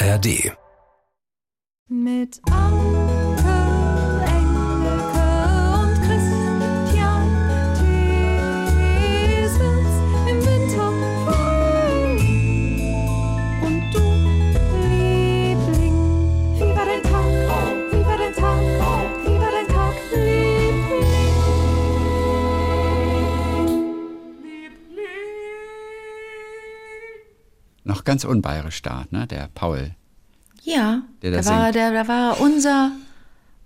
ARD. Mit ganz unbayerisch da, ne? Der Paul. Ja, Der da das war, der, da war unser,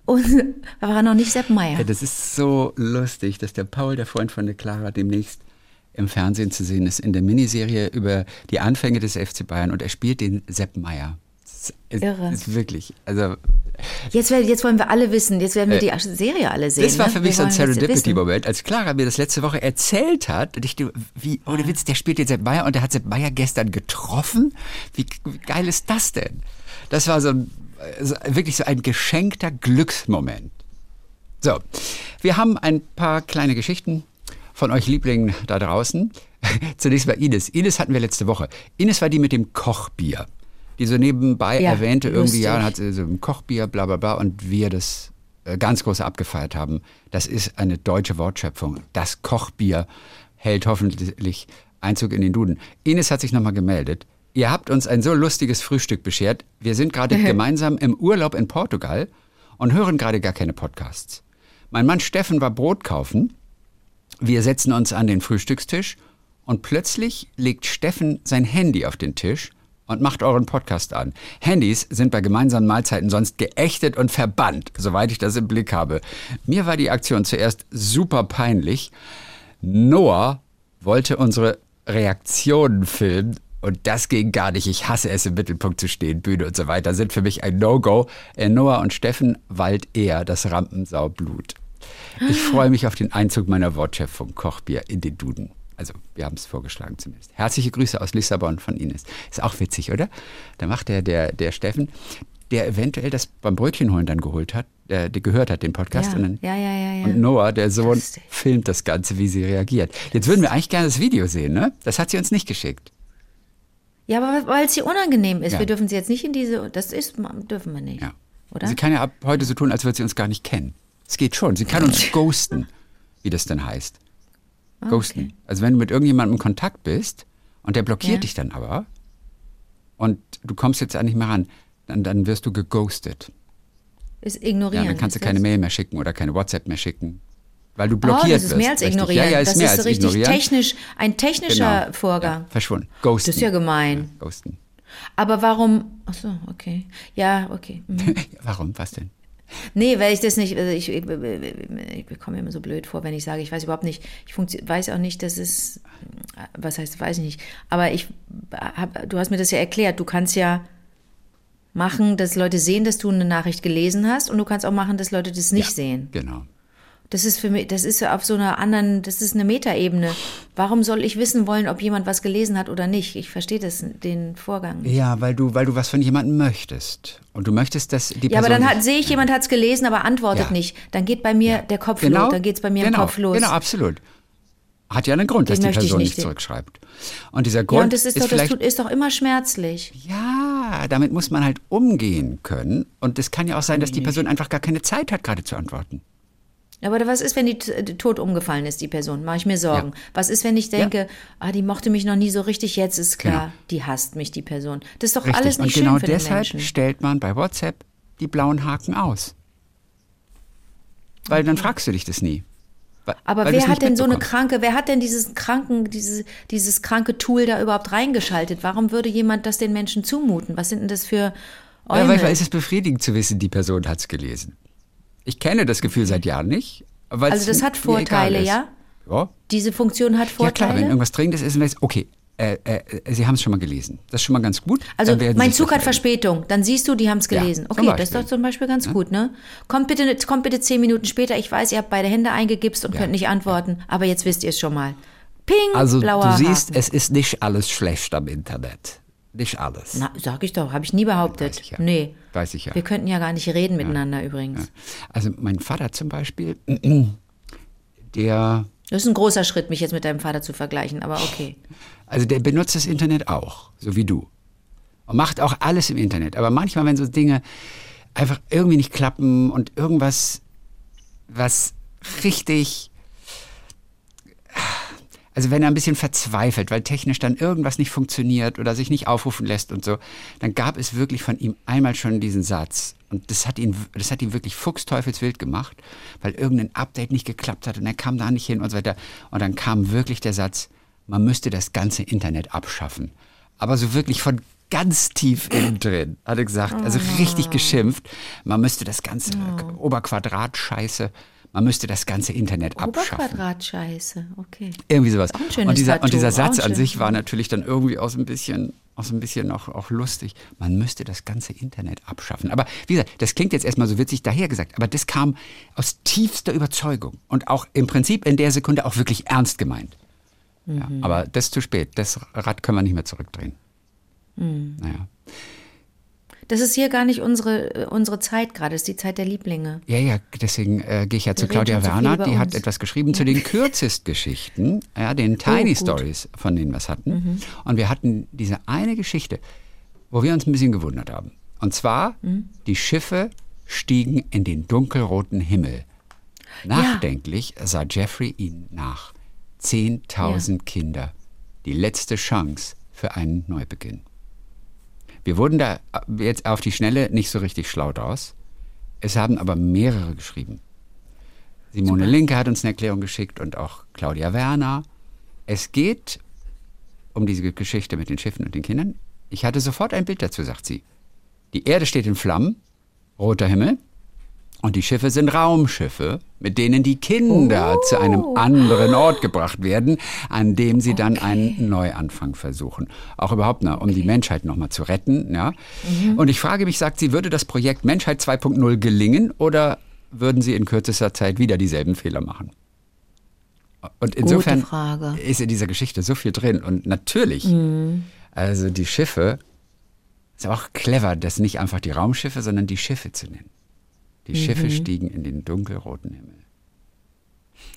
unser, da war noch nicht Sepp Meier. Ja, das ist so lustig, dass der Paul, der Freund von der Clara, demnächst im Fernsehen zu sehen ist, in der Miniserie über die Anfänge des FC Bayern und er spielt den Sepp Meier. Das ist, Irre. ist wirklich, also Jetzt, jetzt wollen wir alle wissen, jetzt werden wir die Serie alle sehen. Äh, das war ne? für mich Wir so ein jetzt. Serendipity-Moment, als Clara mir das letzte Woche erzählt hat. Und ich, wie, ohne Witz, der spielt den Sepp Meier und der hat Sepp Meier gestern getroffen. Wie, wie geil ist das denn? Das war so, ein, wirklich so ein geschenkter Glücksmoment. So, wir haben ein paar kleine Geschichten von euch Lieblingen da draußen. Zunächst mal Ines. Ines hatten wir letzte Woche. Ines war die mit dem Kochbier. Die so nebenbei Ja, erwähnte, irgendwie, lustig. ja, hat sie so ein Kochbier, bla bla bla, und wir das äh, ganz groß abgefeiert haben. Das ist eine deutsche Wortschöpfung. Das Kochbier hält hoffentlich Einzug in den Duden. Ines hat sich nochmal gemeldet. Ihr habt uns ein so lustiges Frühstück beschert. Wir sind gerade gemeinsam im Urlaub in Portugal und hören gerade gar keine Podcasts. Mein Mann Steffen war Brot kaufen. Wir setzen uns an den Frühstückstisch und plötzlich legt Steffen sein Handy auf den Tisch und macht euren Podcast an. Handys sind bei gemeinsamen Mahlzeiten sonst geächtet und verbannt, soweit ich das im Blick habe. Mir war die Aktion zuerst super peinlich. Noah wollte unsere Reaktionen filmen und das ging gar nicht. Ich hasse es, im Mittelpunkt zu stehen. Bühne und so weiter sind für mich ein No-Go. Äh, Noah und Steffen wallt eher das Rampensaublut. Ich freue mich auf den Einzug meiner Wortschöpfung Kochbier in den Duden. Also, wir haben es vorgeschlagen zumindest. Herzliche Grüße aus Lissabon von Ines. Ist auch witzig, oder? Da macht der, der, der Steffen, der eventuell das beim Brötchenholen dann geholt hat, der, der gehört hat, den Podcast. Ja, und, dann, ja, ja, ja, ja. und Noah, der Sohn, Lustig. filmt das Ganze, wie sie reagiert. Jetzt würden wir eigentlich gerne das Video sehen, ne? Das hat sie uns nicht geschickt. Ja, aber weil es hier unangenehm ist. Wir dürfen sie jetzt nicht in diese, das ist, dürfen wir nicht. Ja. Oder? Sie kann ja ab heute so tun, als würde sie uns gar nicht kennen. Es geht schon. Sie kann uns ghosten, wie das denn heißt. Ghosten. Also wenn du mit irgendjemandem in Kontakt bist und der blockiert Ja. dich dann aber und du kommst jetzt auch nicht mehr ran, dann, dann wirst du geghostet. Ist Ja, ignorieren. dann kannst du keine das? Mail mehr schicken oder keine WhatsApp mehr schicken, weil du Oh, blockiert das ist wirst. mehr als richtig. ignorieren. Ja, ja, ist das mehr ist als so richtig ignorieren. technisch, ein technischer Genau. Vorgang. Ja, verschwunden. Ghosten. Das ist ja gemein. Ja, ghosten. Aber warum? Ach so, okay. Ja, okay. Mhm. Warum? Was denn? Nee, weil ich das nicht, also ich, ich, ich bekomme mir immer so blöd vor, wenn ich sage, ich weiß überhaupt nicht, ich weiß auch nicht, dass es, was heißt, weiß ich nicht, aber ich hab, du hast mir das ja erklärt, du kannst ja machen, dass Leute sehen, dass du eine Nachricht gelesen hast und du kannst auch machen, dass Leute das nicht sehen. Genau. Das ist für mich, das ist auf so einer anderen, das ist eine Metaebene. Warum soll ich wissen wollen, ob jemand was gelesen hat oder nicht? Ich verstehe das, den Vorgang nicht. Ja, weil du, weil du was von jemandem möchtest. Und du möchtest, dass die Person. Ja, aber dann hat, sehe ich, jemand hat es gelesen, aber antwortet Ja. nicht. Dann geht bei mir der Kopf genau, los, dann geht es bei mir genau, im Kopf los. Genau, absolut. Hat ja einen Grund, dass Den die möchte ich Person nicht. nicht zurückschreibt. Und dieser Grund Ja, und das ist, doch, das tut, ist doch immer schmerzlich. ja, damit muss man halt umgehen können. Und es kann ja auch sein, dass die Person einfach gar keine Zeit hat, gerade zu antworten. Aber was ist, wenn die t- tot umgefallen ist, die Person? Mache ich mir Sorgen. Ja. Was ist, wenn ich denke, ah, die mochte mich noch nie so richtig, jetzt ist klar, Genau. die hasst mich, die Person. Das ist doch Richtig. alles nicht Und schön genau für den deshalb Menschen. stellt man bei WhatsApp die blauen Haken aus. Weil dann fragst du dich das nie. Weil- Aber weil wer hat denn so eine kranke, wer hat denn dieses kranken, dieses, dieses kranke Tool da überhaupt reingeschaltet? Warum würde jemand das den Menschen zumuten? Was sind denn das für Ja, Äume? manchmal ist es befriedigend zu wissen, die Person hat es gelesen. Ich kenne das Gefühl seit Jahren nicht. Also das hat Vorteile, ja? Ja, Diese Funktion hat ja klar, Vorteile? wenn irgendwas Dringendes ist, weiß, okay, äh, äh, Sie haben es schon mal gelesen. Das ist schon mal ganz gut. Also mein Zug hat Verspätung. Dann siehst du, die haben es Ja, gelesen. zum okay, das ist doch zum Beispiel ganz gut, ne? Kommt bitte, kommt bitte zehn Minuten später. Ich weiß, ihr habt beide Hände eingegipst und Ja. könnt nicht antworten, aber jetzt wisst ihr es schon mal. Ping, Also blauer du siehst, Haken. es ist nicht alles schlecht am Internet. Nicht alles. Na, sag ich doch, habe ich nie behauptet. Weiß ich ja. Nee. Weiß ich ja. Wir könnten ja gar nicht reden miteinander übrigens. Also mein Vater zum Beispiel, der, Das ist ein großer Schritt, mich jetzt mit deinem Vater zu vergleichen, aber okay. also der benutzt das Internet auch, so wie du. und macht auch alles im Internet. Aber manchmal, wenn so Dinge einfach irgendwie nicht klappen und irgendwas, was richtig also wenn er ein bisschen verzweifelt, weil technisch dann irgendwas nicht funktioniert oder sich nicht aufrufen lässt und so, dann gab es wirklich von ihm einmal schon diesen Satz. Und das hat ihn, das hat ihn wirklich fuchsteufelswild gemacht, weil irgendein Update nicht geklappt hat und er kam da nicht hin und so weiter. Und dann kam wirklich der Satz, man müsste das ganze Internet abschaffen. Aber so wirklich von ganz tief innen drin, hat er gesagt, also richtig geschimpft, man müsste das ganze Oberquadrat Scheiße man müsste das ganze Internet abschaffen. Oberquadratscheiße, okay. Irgendwie sowas. Und, dieser, Tattoo, und dieser Satz an sich war natürlich dann irgendwie auch so ein bisschen, auch so ein bisschen auch, auch lustig. Man müsste das ganze Internet abschaffen. Aber wie gesagt, das klingt jetzt erstmal so witzig dahergesagt, aber das kam aus tiefster Überzeugung und auch im Prinzip in der Sekunde auch wirklich ernst gemeint. Ja, Mhm. aber das ist zu spät. Das Rad können wir nicht mehr zurückdrehen. Mhm. Naja. Das ist hier gar nicht unsere, äh, unsere Zeit gerade, das ist die Zeit der Lieblinge. Ja, ja, deswegen äh, gehe ich ja zu Wir Claudia Werner, die hat etwas geschrieben zu den Kürzestgeschichten, ja, den Tiny gut. Stories, von denen wir es hatten. Mhm. Und wir hatten diese eine Geschichte, wo wir uns ein bisschen gewundert haben. Und zwar, Mhm. die Schiffe stiegen in den dunkelroten Himmel. Nachdenklich sah Jeffrey ihnen nach. 10.000 Kinder. Die letzte Chance für einen Neubeginn. Wir wurden da jetzt auf die Schnelle nicht so richtig schlau draus. Es haben aber mehrere geschrieben. Simone Linke hat uns eine Erklärung geschickt und auch Claudia Werner. Es geht um diese Geschichte mit den Schiffen und den Kindern. Ich hatte sofort ein Bild dazu, sagt sie. Die Erde steht in Flammen, roter Himmel, und die Schiffe sind Raumschiffe, mit denen die Kinder zu einem anderen Ort gebracht werden, an dem sie dann einen Neuanfang versuchen. Auch überhaupt, na, um die Menschheit nochmal zu retten. Ja? Und ich frage mich, sagt sie, würde das Projekt Menschheit 2.0 gelingen oder würden sie in kürzester Zeit wieder dieselben Fehler machen? Und insofern Frage. ist in dieser Geschichte so viel drin. Und natürlich, also die Schiffe, ist auch clever, das nicht einfach die Raumschiffe, sondern die Schiffe zu nennen. Die Schiffe stiegen in den dunkelroten Himmel.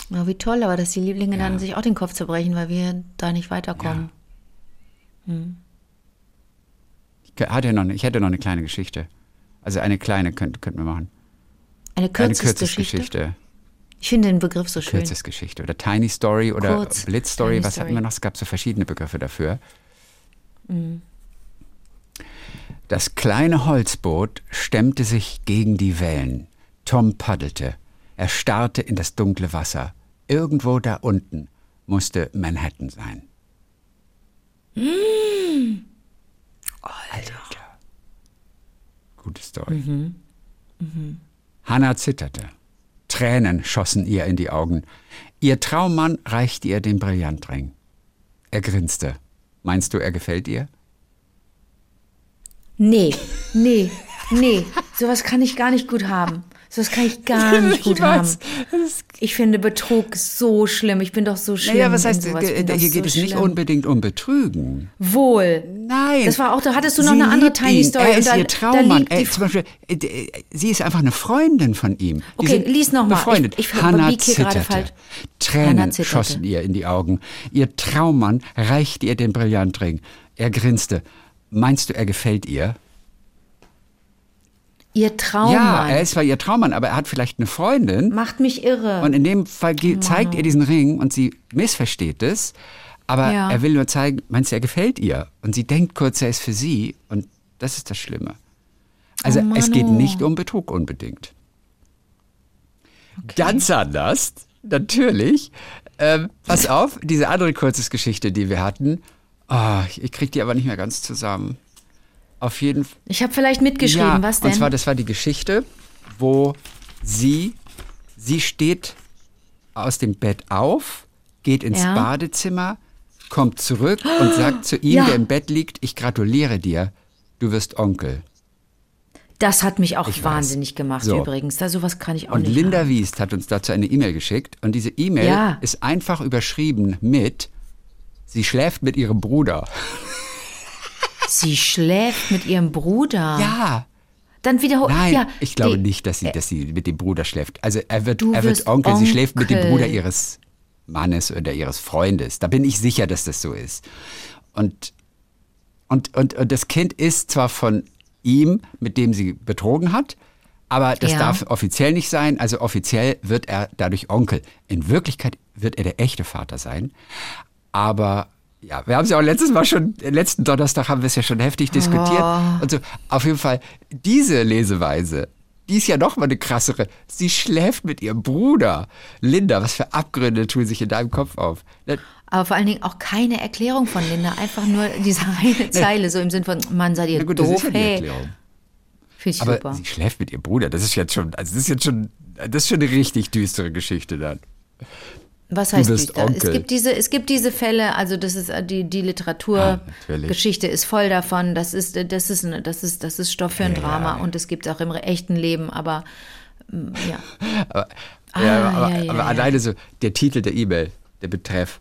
Ja, wie toll, aber dass die Lieblinge Ja. dann sich auch den Kopf zerbrechen, weil wir da nicht weiterkommen. Ich, hatte noch, eine- ich hätte noch eine kleine Geschichte. Also eine kleine könnten könnten wir machen. Eine Kürzesgeschichte. Kürzesgeschichte. Ich finde den Begriff so schön. Kürzesgeschichte. Oder Tiny Story oder Kurz. Blitz Story. Tiny Was hatten wir Story. noch? Es gab so verschiedene Begriffe dafür. Das kleine Holzboot stemmte sich gegen die Wellen. Tom paddelte. Er starrte in das dunkle Wasser. Irgendwo da unten musste Manhattan sein. Alter. Gute Story. Hannah zitterte. Tränen schossen ihr in die Augen. Ihr Traummann reichte ihr den Brillantring. Er grinste. Meinst du, er gefällt ihr? Nee, nee, nee. Sowas kann ich gar nicht gut haben. Sowas kann ich gar nicht gut haben. Ich finde Betrug so schlimm. Ich bin doch so schlimm. Naja, was heißt, äh, Ich hier so geht es nicht schlimm. unbedingt um Betrügen. Wohl. Nein. Das war auch, da hattest du noch Sie eine andere Tiny ihn. Story. Er ist da, ihr Traummann. Er, zum Beispiel, äh, äh, sie ist einfach eine Freundin von ihm. Die Okay, lies noch mal. Befreundet. Ich- ich Hannah zitterte. Tränen Hannah zitterte. schossen ihr in die Augen. Ihr Traummann reichte ihr den Brillantring. Er grinste. Meinst du, er gefällt ihr? Ihr Traummann Ja, er ist zwar ihr Traummann, aber er hat vielleicht eine Freundin. macht mich irre. Und in dem Fall ge- zeigt er diesen Ring und sie missversteht es. Aber Ja. er will nur zeigen, meinst du, er gefällt ihr? Und sie denkt kurz, er ist für sie. Und das ist das Schlimme. Also Oh, es geht nicht um Betrug unbedingt. Ganz anders, natürlich. Ähm, pass auf, diese andere Kurzesgeschichte, die wir hatten. Ah, ich krieg die aber nicht mehr ganz zusammen. Auf jeden Fall. ich habe vielleicht mitgeschrieben, Ja, was denn? Und zwar, das war die Geschichte, wo sie, sie steht aus dem Bett auf, geht ins Ja. Badezimmer, kommt zurück und sagt zu ihm, Ja. der im Bett liegt, ich gratuliere dir, du wirst Onkel. das hat mich auch Ich weiß. wahnsinnig gemacht So. übrigens. Da sowas kann ich auch Und nicht. Linda haben. Wiest hat uns dazu eine E-Mail geschickt und diese E-Mail Ja. ist einfach überschrieben mit, sie schläft mit ihrem Bruder. Sie schläft mit ihrem Bruder. Ja. Dann wiederholt. Nein, ja, ich glaube die- nicht, dass sie, dass sie mit dem Bruder schläft. Also er wird, er wird wirst Onkel. Sie schläft mit dem Onkel. Bruder ihres Mannes oder ihres Freundes. Da bin ich sicher, dass das so ist. Und Und, und, und das Kind ist zwar von ihm, mit dem sie betrogen hat, aber das Ja. darf offiziell nicht sein. Also offiziell wird er dadurch Onkel. In Wirklichkeit wird er der echte Vater sein. Aber ja, wir haben es ja auch letztes Mal schon, letzten Donnerstag haben wir es ja schon heftig diskutiert. Oh. Und so, auf jeden Fall, diese Leseweise, die ist ja noch mal eine krassere. Sie schläft mit ihrem Bruder. Linda, was für Abgründe tun sich in deinem Kopf auf? Aber vor allen Dingen auch keine Erklärung von Linda, einfach nur diese eine Zeile, so im Sinn von, Mann, seid ihr Na gut, das doof, ist ja die hey. Erklärung. Finde ich Aber super. sie schläft mit ihrem Bruder. Das ist jetzt schon, also das ist jetzt schon, das ist schon eine richtig düstere Geschichte dann. Was heißt düster? Es gibt diese, es gibt diese Fälle, also das ist äh, die, die Ah. Literaturgeschichte ist voll davon. Das ist, äh, das ist, eine- das ist, das ist Stoff für ein Ja, Drama ja. und es gibt auch im echten Leben, aber mm, ja. Aber, Ah, ja, aber, aber alleine so der Titel der E-Mail, der Betreff.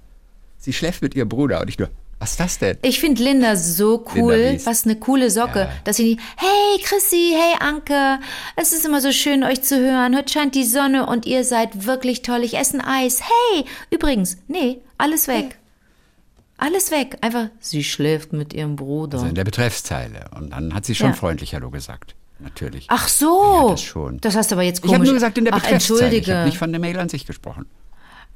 Sie schläft mit ihrem Bruder und ich nur, was ist das denn? Ich finde Linda so cool, Linda was eine coole Socke, Ja. dass sie nicht, hey Chrissy, hey Anke, es ist immer so schön euch zu hören, heute scheint die Sonne und ihr seid wirklich toll, ich esse ein Eis, hey, übrigens, nee, alles weg. Alles weg, einfach, sie schläft mit ihrem Bruder. Also in der Betreffszeile. Und dann hat sie schon Ja. freundlich Hallo gesagt. Natürlich. Ach so, Ja, das schon. das hast du aber jetzt ich komisch. habe nur gesagt in der Ach, Betreffszeile. Ich entschuldige. habe nicht von der Mail an sich gesprochen.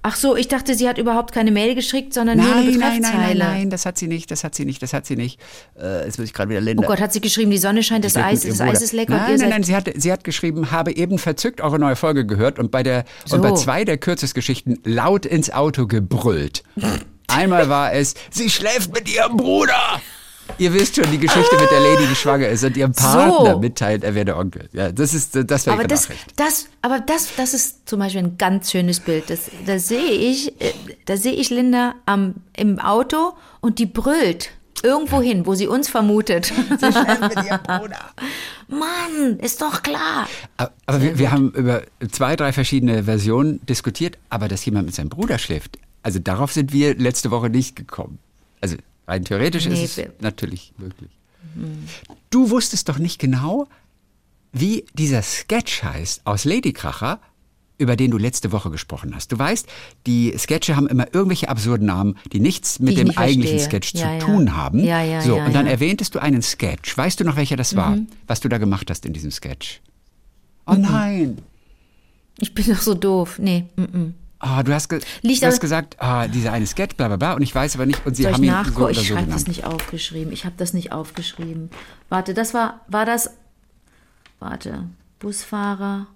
Ach so, ich dachte, sie hat überhaupt keine Mail geschickt, sondern nur eine Nein, nein, nein, Betreffzeile. nein, nein, das hat sie nicht, das hat sie nicht, das hat sie nicht. Äh, jetzt muss ich gerade wieder Linda. Oh Gott, hat sie geschrieben, die Sonne scheint, das Eis, das Eis ist lecker. Nein, nein, nein, sie hat, sie hat geschrieben, habe eben verzückt eure neue Folge gehört und bei der So. und bei zwei der Kürzesgeschichten laut ins Auto gebrüllt. Einmal war es, sie schläft mit ihrem Bruder. Ihr wisst schon, die Geschichte mit der Lady, die schwanger ist und ihrem Partner So. mitteilt, er wäre der Onkel. Ja, das ist, das wäre Aber das, das, aber das, das ist zum Beispiel ein ganz schönes Bild. Das, da sehe ich, äh, da sehe ich Linda am, im Auto und die brüllt irgendwo hin, wo sie uns vermutet. Sie schläft mit ihrem Bruder. Mann, ist doch klar. Aber, aber wir, wir haben über zwei, drei verschiedene Versionen diskutiert, aber dass jemand mit seinem Bruder schläft, also darauf sind wir letzte Woche nicht gekommen. Also rein theoretisch Nee, ist es natürlich möglich. Du wusstest doch nicht genau, wie dieser Sketch heißt aus Ladykracher, über den du letzte Woche gesprochen hast. Du weißt, die Sketche haben immer irgendwelche absurden Namen, die nichts mit ich dem nicht eigentlichen verstehe. Sketch Ja, zu ja. tun haben. Ja, ja, so, ja, und dann. Mhm. erwähntest du einen Sketch. Weißt du noch, welcher das war, was du da gemacht hast in diesem Sketch? Oh Mhm. nein. Ich bin doch so doof. Nee, mm, Ah, du hast, ge Liegt du hast gesagt, ah, dieser eine Sketch, bla bla bla, und ich weiß aber nicht, und sie Soll ich haben ihn so ich so schreibe das nicht aufgeschrieben. Ich habe das nicht aufgeschrieben. Warte, das war, war das, warte, Busfahrer,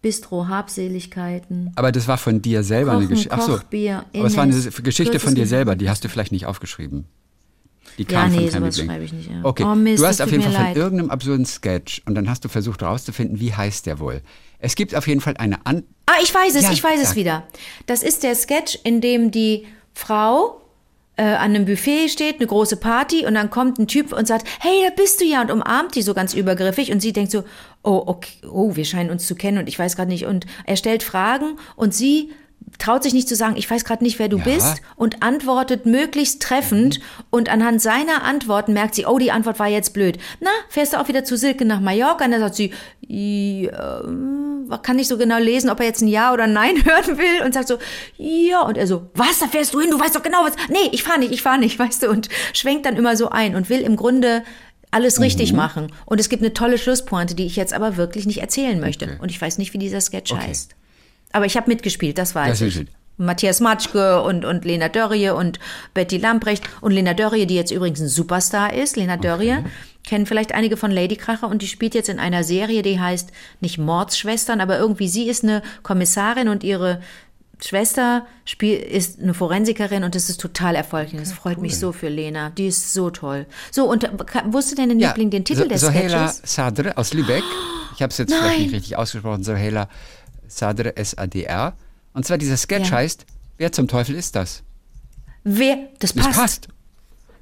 Bistro, Habseligkeiten. Aber das war von dir selber eine Kochen, Geschichte. Ach so. Kochbier, aber es war eine Geschichte von dir selber, die hast du vielleicht nicht aufgeschrieben. Die Ja, kam nee, von sowas schreibe ich nicht, ja. Okay, Oh, Mist, du hast auf jeden Fall von leid. irgendeinem absurden Sketch und dann hast du versucht herauszufinden, wie heißt der wohl. Es gibt auf jeden Fall eine An Ah, ich weiß es, Ja, ich weiß es sag. wieder. Das ist der Sketch, in dem die Frau äh, an einem Buffet steht, eine große Party und dann kommt ein Typ und sagt, hey, da bist du ja und umarmt die so ganz übergriffig und sie denkt so, oh, okay, oh, wir scheinen uns zu kennen und ich weiß gerade nicht und er stellt Fragen und sie traut sich nicht zu sagen, ich weiß gerade nicht, wer du Ja. bist und antwortet möglichst treffend und anhand seiner Antworten merkt sie, oh, die Antwort war jetzt blöd. Na, fährst du auch wieder zu Silke nach Mallorca? Und dann sagt sie, ja, ähm, kann nicht so genau lesen, ob er jetzt ein Ja oder ein Nein hören will und sagt so, ja, und er so, was, da fährst du hin, du weißt doch genau was, nee, ich fahr nicht, ich fahr nicht, weißt du, und schwenkt dann immer so ein und will im Grunde alles richtig machen. Und es gibt eine tolle Schlusspointe, die ich jetzt aber wirklich nicht erzählen möchte. Okay. Und ich weiß nicht, wie dieser Sketch Okay. heißt. Aber ich habe mitgespielt, das weiß Das ich. ist es. Matthias Matschke und, und Lena Dörrie und Betty Lamprecht und Lena Dörrie, die jetzt übrigens ein Superstar ist. Lena Dörrie kennen vielleicht einige von Ladykracher und die spielt jetzt in einer Serie, die heißt nicht Mordsschwestern, aber irgendwie sie ist eine Kommissarin und ihre Schwester spiel, ist eine Forensikerin und das ist total erfolgreich. Das freut mich so für Lena. Die ist so toll. So, und äh, wusste dein Liebling den Titel so, des Sketches? Sadr aus Lübeck. Ich habe es jetzt vielleicht Nein. nicht richtig ausgesprochen. Soheila Sadr, S-A-D-R. Und zwar dieser Sketch Ja. heißt, wer zum Teufel ist das? Wer? Das Das passt. passt.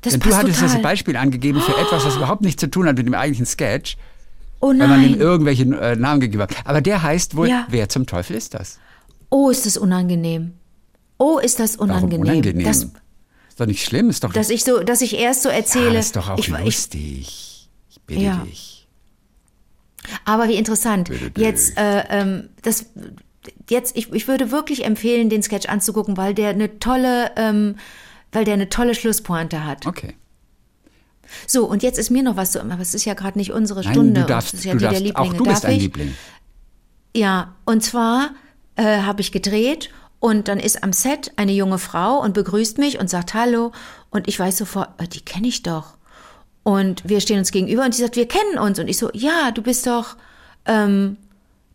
Das Denn passt du hattest das total. Beispiel angegeben für etwas, was überhaupt nichts zu tun hat mit dem eigentlichen Sketch, oh weil man ihm nein. irgendwelche äh, Namen gegeben hat. Aber der heißt wohl, Ja. wer zum Teufel ist das? Oh, ist das unangenehm. Oh, ist das Warum unangenehm. unangenehm? Das, ist doch nicht schlimm, ist doch dass ich so, dass ich erst so erzähle. ja, das ist doch auch ich, ich, lustig. Ich bitte Ja. dich. Aber wie interessant. Jetzt, äh, ähm, das, jetzt, ich, ich würde wirklich empfehlen, den Sketch anzugucken, weil der eine tolle, ähm, weil der eine tolle Schlusspointe hat. Okay. So, und jetzt ist mir noch was so, aber es ist ja gerade nicht unsere Nein, Stunde. du darfst, es ist ja du die der darfst auch Lieblinge. du bist Darf ein ich? Liebling. Ja, und zwar äh, habe ich gedreht und dann ist am Set eine junge Frau und begrüßt mich und sagt Hallo und ich weiß sofort, äh, die kenne ich doch. Und wir stehen uns gegenüber und die sagt, wir kennen uns. Und ich so, ja, du bist doch, ähm,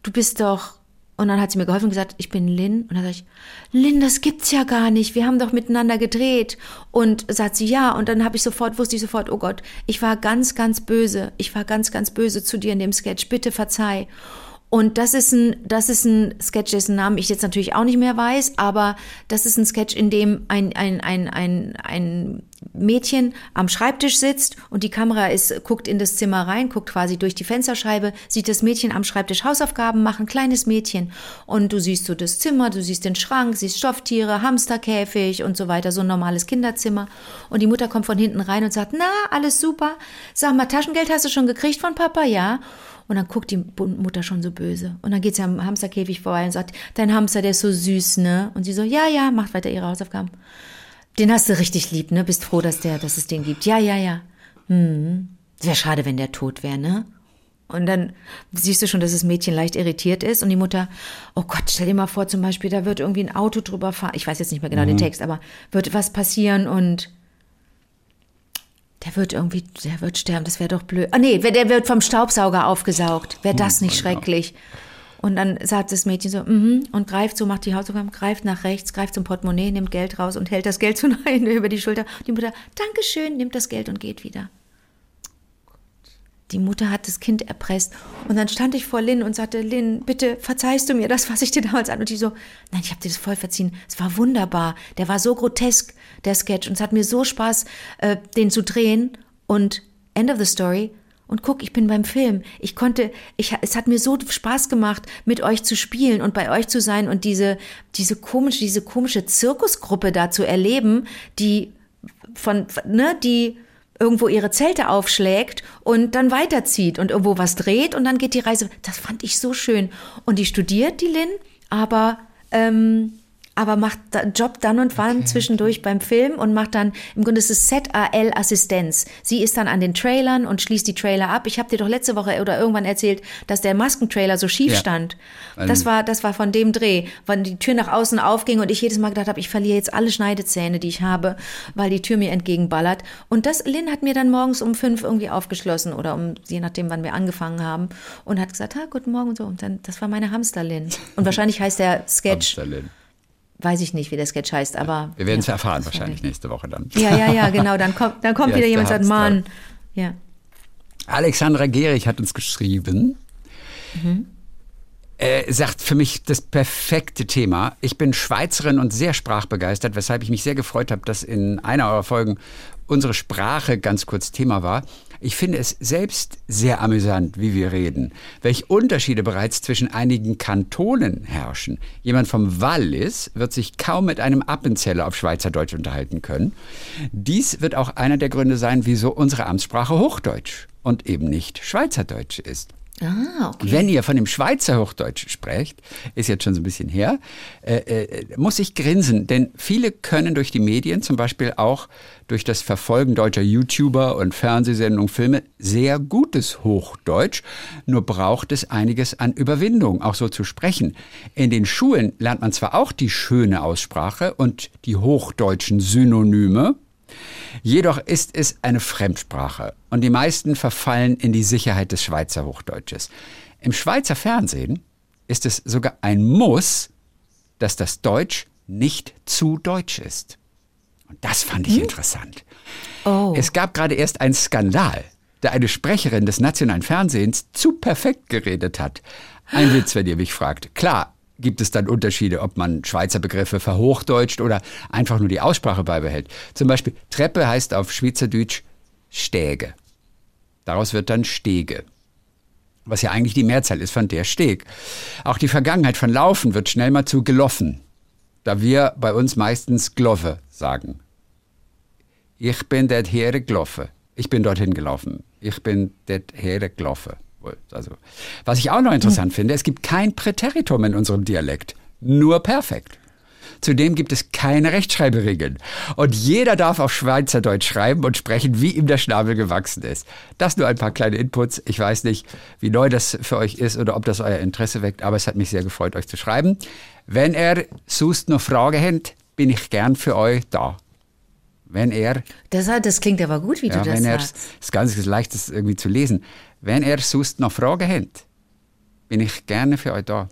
du bist doch. Und dann hat sie mir geholfen und gesagt, ich bin Lynn. Und dann sage ich, Lynn, das gibt's ja gar nicht. Wir haben doch miteinander gedreht. Und sagt sie, ja. Und dann habe ich sofort, wusste ich sofort, oh Gott, ich war ganz, ganz böse. Ich war ganz, ganz böse zu dir in dem Sketch. Bitte verzeih. Und das ist ein, das ist ein Sketch, dessen Namen ich jetzt natürlich auch nicht mehr weiß, aber das ist ein Sketch, in dem ein, ein, ein, ein, ein Mädchen am Schreibtisch sitzt und die Kamera ist, guckt in das Zimmer rein, guckt quasi durch die Fensterscheibe, sieht das Mädchen am Schreibtisch Hausaufgaben machen, kleines Mädchen. Und du siehst so das Zimmer, du siehst den Schrank, siehst Stofftiere, Hamsterkäfig und so weiter, so ein normales Kinderzimmer. Und die Mutter kommt von hinten rein und sagt, na, alles super. Sag mal, Taschengeld hast du schon gekriegt von Papa? Ja. Und dann guckt die Mutter schon so böse. Und dann geht sie am Hamsterkäfig vorbei und sagt, dein Hamster, der ist so süß, ne? Und sie so, ja, ja, macht weiter ihre Hausaufgaben. Den hast du richtig lieb, ne? Bist froh, dass der, dass es den gibt. Ja, ja, ja. Hm. Wäre schade, wenn der tot wäre, ne? Und dann siehst du schon, dass das Mädchen leicht irritiert ist und die Mutter, oh Gott, stell dir mal vor, zum Beispiel, da wird irgendwie ein Auto drüber fahren. Ich weiß jetzt nicht mehr genau den Text, aber wird was passieren und der wird irgendwie, der wird sterben, das wäre doch blöd. Ah nee, der wird vom Staubsauger aufgesaugt. Wäre das nicht schrecklich? Und dann sagt das Mädchen so, mhm, und greift so, macht die Hausaufgaben, greift nach rechts, greift zum Portemonnaie, nimmt Geld raus und hält das Geld so über die Schulter. Die Mutter, Dankeschön, nimmt das Geld und geht wieder. Die Mutter hat das Kind erpresst. Und dann stand ich vor Lynn und sagte, Lynn, bitte verzeihst du mir das, was ich dir damals an. Und die so, nein, ich habe dir das voll verziehen. Es war wunderbar. Der war so grotesk, der Sketch. Und es hat mir so Spaß, äh, den zu drehen. Und end of the story. Und guck, ich bin beim Film. Ich konnte, ich, es hat mir so Spaß gemacht, mit euch zu spielen und bei euch zu sein und diese, diese komische, diese komische Zirkusgruppe da zu erleben, die von, ne, die, irgendwo ihre Zelte aufschlägt und dann weiterzieht und irgendwo was dreht und dann geht die Reise. Das fand ich so schön. Und die studiert, die Lynn, aber, ähm, aber macht da Job dann und wann zwischendurch beim Film und macht dann, im Grunde ist es ZAL-Assistenz. Sie ist dann an den Trailern und schließt die Trailer ab. Ich habe dir doch letzte Woche oder irgendwann erzählt, dass der Maskentrailer so schief Ja. stand. Das war, das war von dem Dreh, wann die Tür nach außen aufging und ich jedes Mal gedacht habe, ich verliere jetzt alle Schneidezähne, die ich habe, weil die Tür mir entgegenballert. Und das, Lynn hat mir dann morgens um fünf irgendwie aufgeschlossen oder um, je nachdem, wann wir angefangen haben und hat gesagt, ha, guten Morgen und so. Und dann, das war meine Hamster Lynn. Und wahrscheinlich heißt der Sketch, Hamsterlin. Weiß ich nicht, wie der Sketch heißt, aber. Wir werden es ja, erfahren, wahrscheinlich nächste Woche dann. Ja, ja, ja, genau. Dann kommt, dann kommt wieder jemand und sagt, Mann. Ja. Alexandra Gehrig hat uns geschrieben. Äh, sagt für mich das perfekte Thema. Ich bin Schweizerin und sehr sprachbegeistert, weshalb ich mich sehr gefreut habe, dass in einer eurer Folgen unsere Sprache ganz kurz Thema war. Ich finde es selbst sehr amüsant, wie wir reden. Welche Unterschiede bereits zwischen einigen Kantonen herrschen. Jemand vom Wallis wird sich kaum mit einem Appenzeller auf Schweizerdeutsch unterhalten können. Dies wird auch einer der Gründe sein, wieso unsere Amtssprache Hochdeutsch und eben nicht Schweizerdeutsch ist. Ah, okay. Wenn ihr von dem Schweizer Hochdeutsch sprecht, ist jetzt schon so ein bisschen her, äh, äh, muss ich grinsen, denn viele können durch die Medien, zum Beispiel auch durch das Verfolgen deutscher YouTuber und Fernsehsendungen, Filme, sehr gutes Hochdeutsch, nur braucht es einiges an Überwindung, auch so zu sprechen. In den Schulen lernt man zwar auch die schöne Aussprache und die hochdeutschen Synonyme, Jedoch ist es eine Fremdsprache und die meisten verfallen in die Sicherheit des Schweizer Hochdeutsches. Im Schweizer Fernsehen ist es sogar ein Muss, dass das Deutsch nicht zu deutsch ist. Und das fand ich interessant. Oh. Es gab gerade erst einen Skandal, da eine Sprecherin des nationalen Fernsehens zu perfekt geredet hat. Ein Witz, wenn ihr mich fragt. Klar gibt es dann Unterschiede, ob man Schweizer Begriffe verhochdeutscht oder einfach nur die Aussprache beibehält. Zum Beispiel Treppe heißt auf Schweizerdeutsch Stäge. Daraus wird dann Stege. Was ja eigentlich die Mehrzahl ist von der Steg. Auch die Vergangenheit von Laufen wird schnell mal zu geloffen. Da wir bei uns meistens Glove sagen. Ich bin dorthin gelaufen. Ich bin dorthin gelaufen. Ich bin dorthin gelaufen. Also, was ich auch noch interessant finde, es gibt kein Präteritum in unserem Dialekt. Nur perfekt. Zudem gibt es keine Rechtschreiberegeln. Und jeder darf auf Schweizerdeutsch schreiben und sprechen, wie ihm der Schnabel gewachsen ist. Das nur ein paar kleine Inputs. Ich weiß nicht, wie neu das für euch ist oder ob das euer Interesse weckt, aber es hat mich sehr gefreut, euch zu schreiben. Wenn er sonst noch Fragen habt, bin ich gern für euch da. Wenn er, Das, hat- das klingt aber gut, wie ja, du das wenn er, sagst. es ist ganz leicht, das irgendwie zu lesen. Wenn er sonst noch Fragen habt, bin ich gerne für euch da.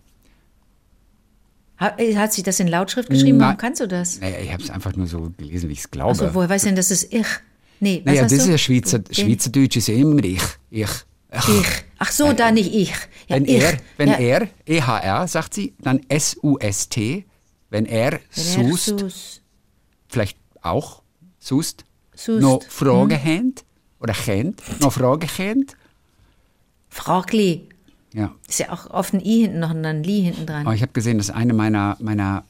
Hat, hat sich das in Lautschrift geschrieben? Nein. Warum kannst du das? Naja, ich habe es einfach nur so gelesen, wie ich es glaube. Achso, woher weißt du denn, dass es ich? Nee, naja, das ist du? ja Schweizer, Den- Schweizerdeutsch ist ja immer ich. Ich. Ach. Ich. Ach so, da nicht ich. Ja, Wenn ich. er, wenn ja, er, EHR, sagt sie, dann S-U-S-T. Wenn er wenn er sust, sus- vielleicht auch sust, Sust. noch Fragen habt oder kennt, noch Fragen kennt. Fragli. Ja. Ist ja auch oft ein I hinten noch und dann ein Li hinten dran. Aber ich habe gesehen, dass eine meiner, meiner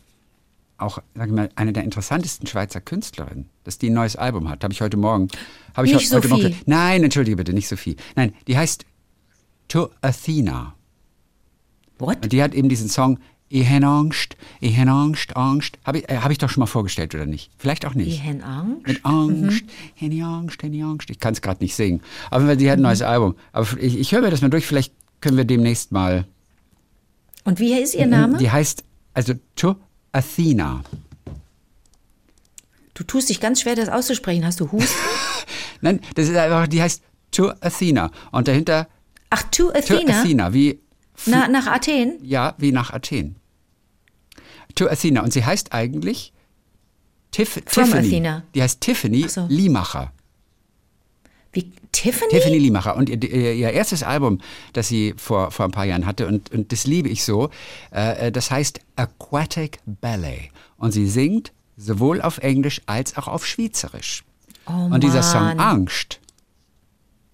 auch, sag ich mal, eine der interessantesten Schweizer Künstlerinnen, dass die ein neues Album hat. Habe ich heute Morgen. Habe ich Nicht heu- heute Morgen. Sophie. ge- Nein, entschuldige bitte, nicht Sophie. Nein, die heißt To Athena. What? Und die hat eben diesen Song Ich habe Angst, ich habe Angst, Angst. Habe ich, äh, hab ich doch schon mal vorgestellt, oder nicht? Vielleicht auch nicht. Hen Angst? Mit Angst, mhm. ich Angst, ich Angst. Ich kann es gerade nicht singen. Aber die hat ein neues Album. Aber ich, ich höre mir das mal durch. Vielleicht können wir demnächst mal. Und wie ist ihr Name? Die heißt also To Athena. Du tust dich ganz schwer, das auszusprechen. Hast du Hust? Nein, das ist einfach, die heißt To Athena. Und dahinter Ach, to To Athena? Athena, wie, Na, nach Athen? ja, wie nach Athen. To Athena. Und sie heißt eigentlich Tiff, From Tiffany. Athena. Die heißt Tiffany so. Liemacher. Wie, Tiffany? Tiffany Liemacher. Und ihr, ihr, erstes Album, das sie vor, vor ein paar Jahren hatte, und, und das liebe ich so, äh, das heißt Aquatic Ballet. Und sie singt sowohl auf Englisch als auch auf Schweizerisch. Oh, und dieser Song Mann. Angst,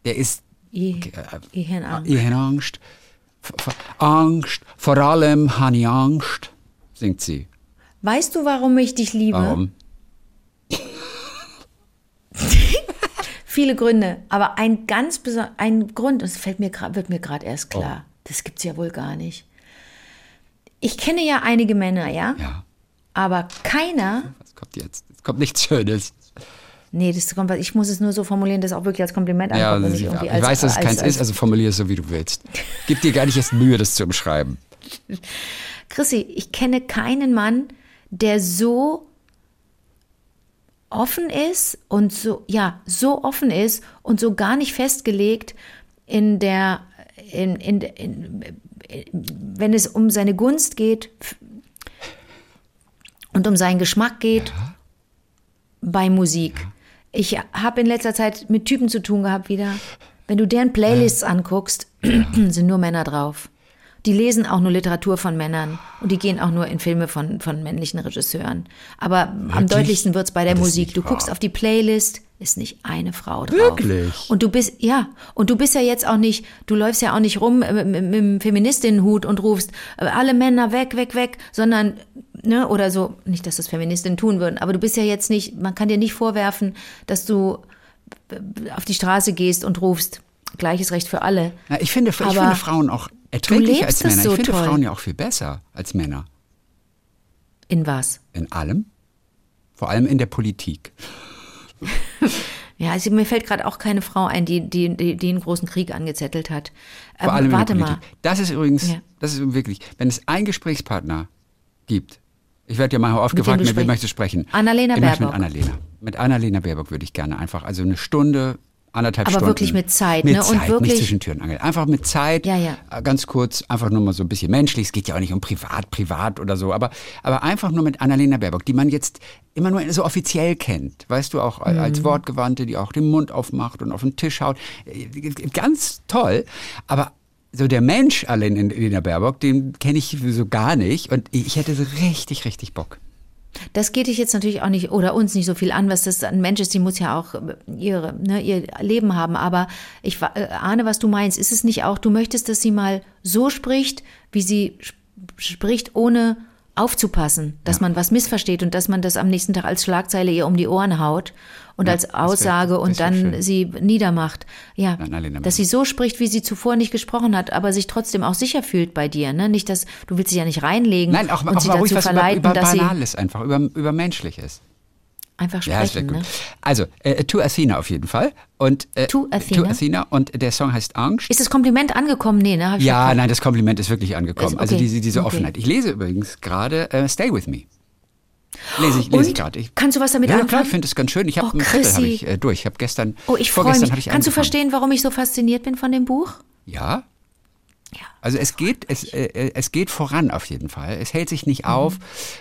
der ist I, I Hen Angst. Ich Angst. Angst. Vor allem habe ich Angst, singt sie. Weißt du, warum ich dich liebe? Warum? Viele Gründe, aber ein ganz ein Grund, das fällt mir wird mir gerade erst klar. Oh. Das gibt's ja wohl gar nicht. Ich kenne ja einige Männer, ja, Ja, aber keiner. was kommt jetzt? Es kommt nichts Schönes. Nee, das kommt, ich muss es nur so formulieren, dass es auch wirklich als Kompliment Ja, ankommt. und also ich, irgendwie ich als, weiß, dass es als, keins als, ist, also formulier es so, wie du willst. Gib dir gar nicht erst Mühe, das zu umschreiben. Chrissy, ich kenne keinen Mann, der so offen ist und so, ja, so offen ist und so gar nicht festgelegt in der, in, in, in, wenn es um seine Gunst geht und um seinen Geschmack geht bei Musik. Ich habe in letzter Zeit mit Typen zu tun gehabt wieder. Wenn du deren Playlists anguckst, sind nur Männer drauf. Die lesen auch nur Literatur von Männern und die gehen auch nur in Filme von, von männlichen Regisseuren. Aber am Wirklich? deutlichsten wird's bei der Musik. Du guckst wahr. auf die Playlist, ist nicht eine Frau drauf. Wirklich? Und du bist, ja, und du bist ja jetzt auch nicht, du läufst ja auch nicht rum mit, mit, mit dem Feministinnenhut und rufst äh, alle Männer weg, weg, weg, sondern, ne, oder so, nicht, dass das Feministinnen tun würden, aber du bist ja jetzt nicht, man kann dir nicht vorwerfen, dass du äh, auf die Straße gehst und rufst, gleiches Recht für alle. Na, ich, finde, ich Aber finde Frauen auch erträglicher als Männer. so ich finde toll. Frauen ja auch viel besser als Männer. In was? In allem. Vor allem in der Politik. Ja, also mir fällt gerade auch keine Frau ein, die, die, die, die einen großen Krieg angezettelt hat. Vor Ähm, allem warte in der mal. Politik. Das ist übrigens, Ja. das ist wirklich, wenn es einen Gesprächspartner gibt, ich werde ja mal oft Mit gefragt, mit wem möchtest du sprechen? Annalena ich Baerbock. Mit Annalena. Mit Annalena Baerbock würde ich gerne einfach, also eine Stunde, anderthalb Aber Stunden. wirklich mit Zeit, mit ne? Und Zeit, nicht wirklich- zwischen Türen angeln. Einfach mit Zeit, Ja, ja. äh, ganz kurz, einfach nur mal so ein bisschen menschlich. Es geht ja auch nicht um privat, privat oder so, aber, aber einfach nur mit Annalena Baerbock, die man jetzt immer nur so offiziell kennt. Weißt du, auch Mhm. als Wortgewandte, die auch den Mund aufmacht und auf den Tisch haut. Äh, Ganz toll. Aber so der Mensch Annalena Baerbock, den kenne ich so gar nicht und ich hätte so richtig, richtig Bock. Das geht dich jetzt natürlich auch nicht oder uns nicht so viel an, was das ein Mensch ist, die muss ja auch äh, ihre, ne, ihr Leben haben. Aber ich äh, ahne, was du meinst. Ist es nicht auch, du möchtest, dass sie mal so spricht, wie sie sp- spricht, ohne aufzupassen, dass man was missversteht und dass man das am nächsten Tag als Schlagzeile ihr um die Ohren haut und Ja, als wär- Aussage das und wär dann schön. sie niedermacht. Ja, Nein, dass sie so spricht, wie sie zuvor nicht gesprochen hat, aber sich trotzdem auch sicher fühlt bei dir. Ne? Nicht, dass du willst sie ja nicht reinlegen Nein, auch, und auch sie mal ruhig dazu über, verleiten, über dass sie Banales einfach, über, über Menschliches. Einfach Ja, sprechen. gut. ne? Also, äh, To Athena auf jeden Fall. Und, äh, To Athena? To Athena. Und der Song heißt Angst. Ist das Kompliment angekommen? Nee, ne? Ja, nein, das Kompliment ist wirklich angekommen. Ist- Also okay, diese, diese okay. Offenheit. Ich lese übrigens gerade äh, Stay With Me. Lese ich, lese ich gerade. Kannst du was damit ja, klar, anfangen? ich finde es ganz schön. Ich habe Oh, hab ich, äh, durch. Ich habe gestern, Oh, ich freue vorgestern mich. Kannst du angefangen. verstehen, warum ich so fasziniert bin von dem Buch? Ja. Ja. Also es geht, es, äh, es geht voran auf jeden Fall. Es hält sich Mhm. nicht auf